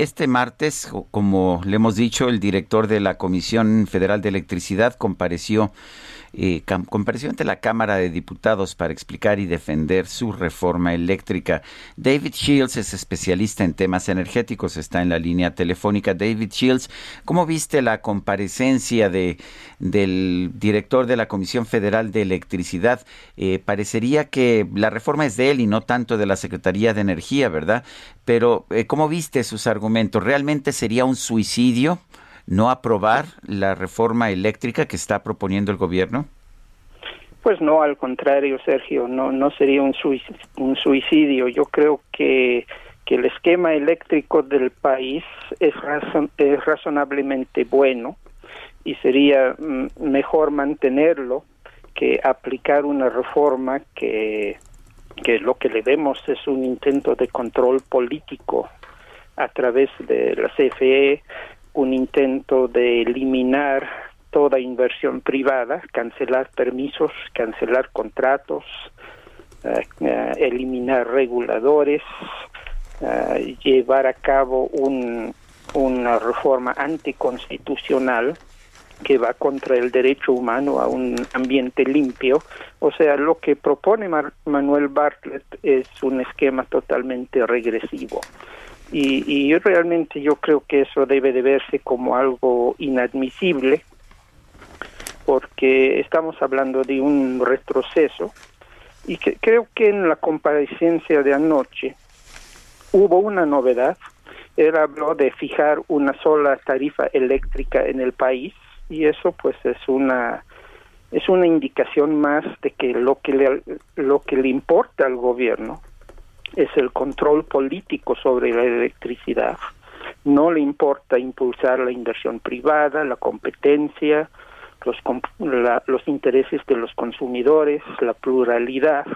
Este martes, como le hemos dicho, el director de la Comisión Federal de Electricidad compareció eh, compareció ante la Cámara de Diputados para explicar y defender su reforma eléctrica. David Shields es especialista en temas energéticos, está en la línea telefónica. David Shields, ¿cómo viste la comparecencia de, del director de la Comisión Federal de Electricidad? Eh, parecería que la reforma es de él y no tanto de la Secretaría de Energía, ¿verdad? Pero, eh, ¿cómo viste sus argumentos? ¿Realmente sería un suicidio? no aprobar la reforma eléctrica que está proponiendo el gobierno? Pues no, al contrario, Sergio, no, no sería un suicidio. Yo creo que, que el esquema eléctrico del país es, es razonablemente bueno y sería mm, mejor mantenerlo que aplicar una reforma que, que lo que le vemos es un intento de control político a través de la CFE, un intento de eliminar toda inversión privada, cancelar permisos, cancelar contratos, eh, eh, eliminar reguladores, eh, llevar a cabo un, una reforma anticonstitucional que va contra el derecho humano a un ambiente limpio. O sea, lo que propone Manuel Bartlett es un esquema totalmente regresivo. Y, realmente yo creo que eso debe de verse como algo inadmisible porque estamos hablando de un retroceso y que creo que en la comparecencia de anoche hubo una novedad. Él habló de fijar una sola tarifa eléctrica en el país y eso pues es una es una indicación más de que lo que le, lo que le importa al gobierno es el control político sobre la electricidad. No le importa impulsar la inversión privada, la competencia, los, los intereses de los consumidores, la pluralidad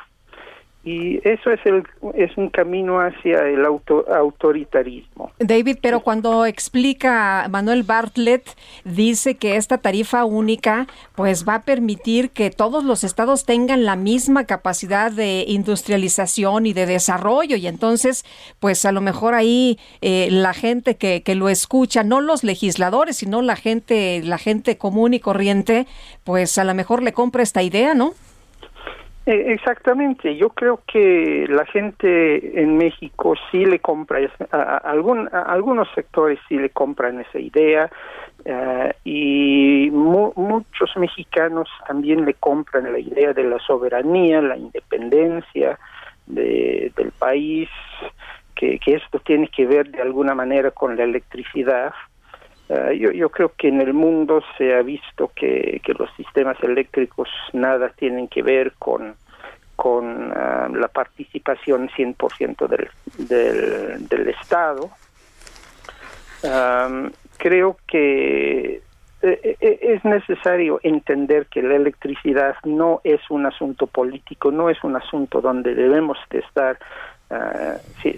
y eso es el es un camino hacia el auto, autoritarismo. David, pero cuando explica Manuel Bartlett dice que esta tarifa única pues va a permitir que todos los estados tengan la misma capacidad de industrialización y de desarrollo y entonces pues a lo mejor ahí eh, la gente que, que lo escucha, no los legisladores, sino la gente la gente común y corriente, pues a lo mejor le compra esta idea, ¿no? Eh, exactamente, yo creo que la gente en México sí le compra, a, algún, algunos sectores sí le compran esa idea eh, y muchos mexicanos también le compran la idea de la soberanía, la independencia de, del país, que esto tiene que ver de alguna manera con la electricidad. Eh, yo, yo creo que en el mundo se ha visto que, que los sistemas eléctricos nada tienen que ver con, con eh, la participación 100% del, del, del Estado. creo que eh, es necesario entender que la electricidad no es un asunto político, no es un asunto donde debemos de estar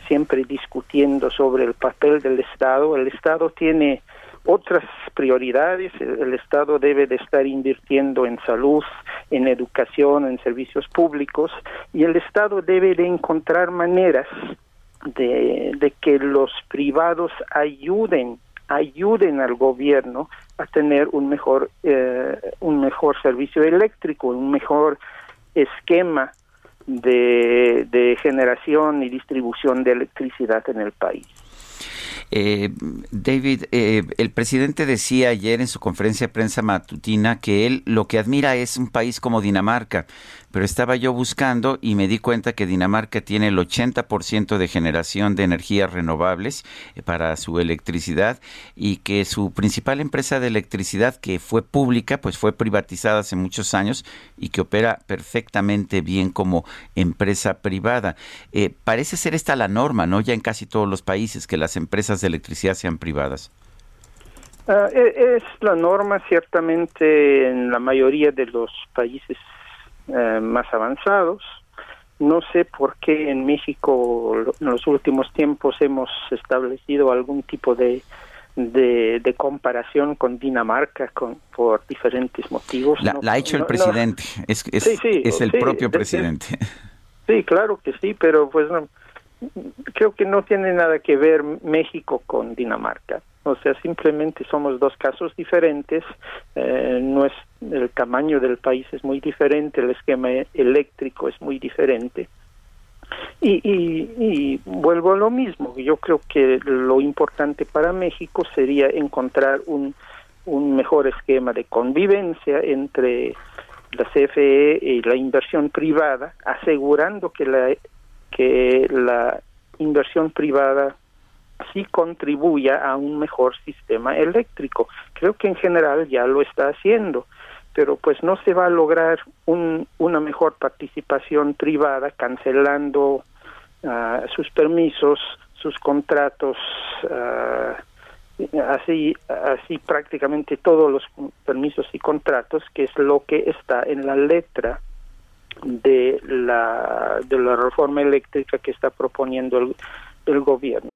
siempre discutiendo sobre el papel del Estado. El Estado tiene otras prioridades. El, Estado debe de estar invirtiendo en salud, en educación, en servicios públicos y el Estado debe de encontrar maneras de, que los privados ayuden ayuden al gobierno a tener un mejor eh, un mejor servicio eléctrico un mejor esquema de, de generación y distribución de electricidad en el país Eh, David, eh, el presidente decía ayer en su conferencia de prensa matutina que él lo que admira es un país como Dinamarca, pero estaba yo buscando y me di cuenta que Dinamarca tiene el 80% de generación de energías renovables eh, para su electricidad y que su principal empresa de electricidad que fue pública, pues fue privatizada hace muchos años y que opera perfectamente bien como empresa privada. Parece ser esta la norma, ¿no? Ya en casi todos los países que las empresas de electricidad sean privadas. Ah, e, es la norma ciertamente en la mayoría de los países eh, más avanzados. No sé por qué en México en los últimos tiempos hemos establecido algún tipo de, de, comparación con Dinamarca con, por diferentes motivos. La, ha hecho el presidente, es, es, el propio presidente. Sí, claro que sí, pero pues creo que no tiene nada que ver México con Dinamarca. O sea, simplemente somos dos casos diferentes. Eh, no es el tamaño del país es muy diferente, el esquema eléctrico es muy diferente. Y, y, vuelvo a lo mismo. Yo creo que lo importante para México sería encontrar un, un mejor esquema de convivencia entre la CFE y la inversión privada, asegurando que la que la inversión privada sí contribuya a un mejor sistema eléctrico. Creo que en general ya lo está haciendo, pero pues no se va a lograr un, una mejor participación privada cancelando ah, sus permisos, sus contratos, uh, así así prácticamente todos los permisos y contratos, que es lo que está en la letra de la de la reforma eléctrica que está proponiendo el, el gobierno.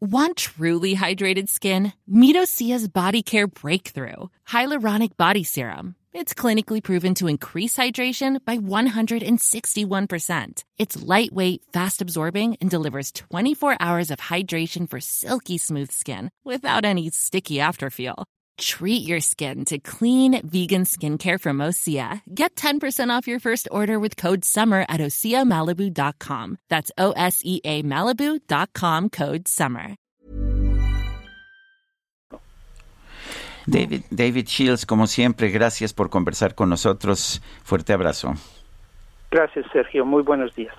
Want truly hydrated skin? Meet Osea's Body Care Breakthrough Hyaluronic Body Serum. It's clinically proven to increase hydration by 161%. It's lightweight, fast absorbing, and delivers 24 hours of hydration for silky smooth skin without any sticky afterfeel. Treat your skin to clean vegan skincare from Osea. Get 10% off your first order with code SUMMER at OseaMalibu.com. That's O S E A Malibu.com code SUMMER. David, David Shields, como siempre, gracias por conversar con nosotros. Fuerte abrazo. Gracias, Sergio. Muy buenos días.